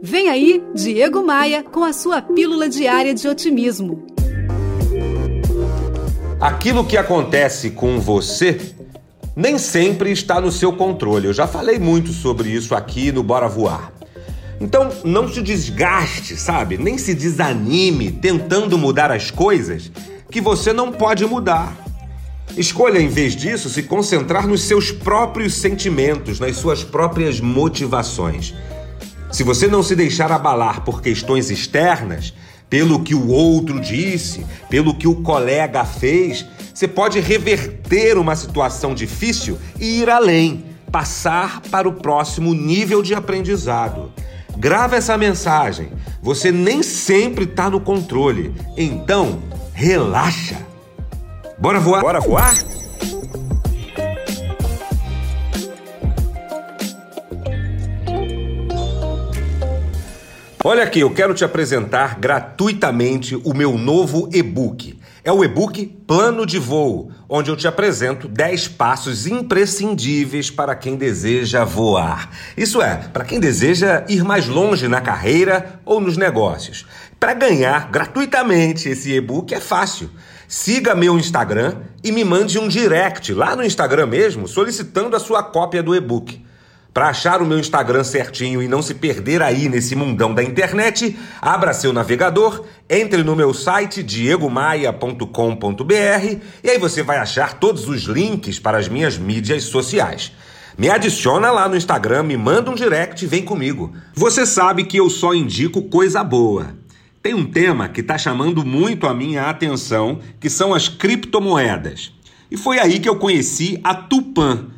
Vem aí, Diego Maia, com a sua pílula diária de otimismo. Aquilo que acontece com você nem sempre está no seu controle. Eu já falei muito sobre isso aqui no Bora Voar. Então, não se desgaste, sabe? Nem se desanime tentando mudar as coisas que você não pode mudar. Escolha, em vez disso, se concentrar nos seus próprios sentimentos, nas suas próprias motivações. Se você não se deixar abalar por questões externas, pelo que o outro disse, pelo que o colega fez, você pode reverter uma situação difícil e ir além, passar para o próximo nível de aprendizado. Grava essa mensagem. Você nem sempre está no controle. Então, relaxa. Bora voar? Bora voar? Olha aqui, eu quero te apresentar gratuitamente o meu novo e-book. É o e-book Plano de Voo, onde eu te apresento 10 passos imprescindíveis para quem deseja voar. Isso é, para quem deseja ir mais longe na carreira ou nos negócios. Para ganhar gratuitamente esse e-book é fácil. Siga meu Instagram e me mande um direct lá no Instagram mesmo, solicitando a sua cópia do e-book. Para achar o meu Instagram certinho e não se perder aí nesse mundão da internet, abra seu navegador, entre no meu site diegomaia.com.br e aí você vai achar todos os links para as minhas mídias sociais. Me adiciona lá no Instagram, me manda um direct e vem comigo. Você sabe que eu só indico coisa boa. Tem um tema que está chamando muito a minha atenção, que são as criptomoedas. E foi aí que eu conheci a Tupan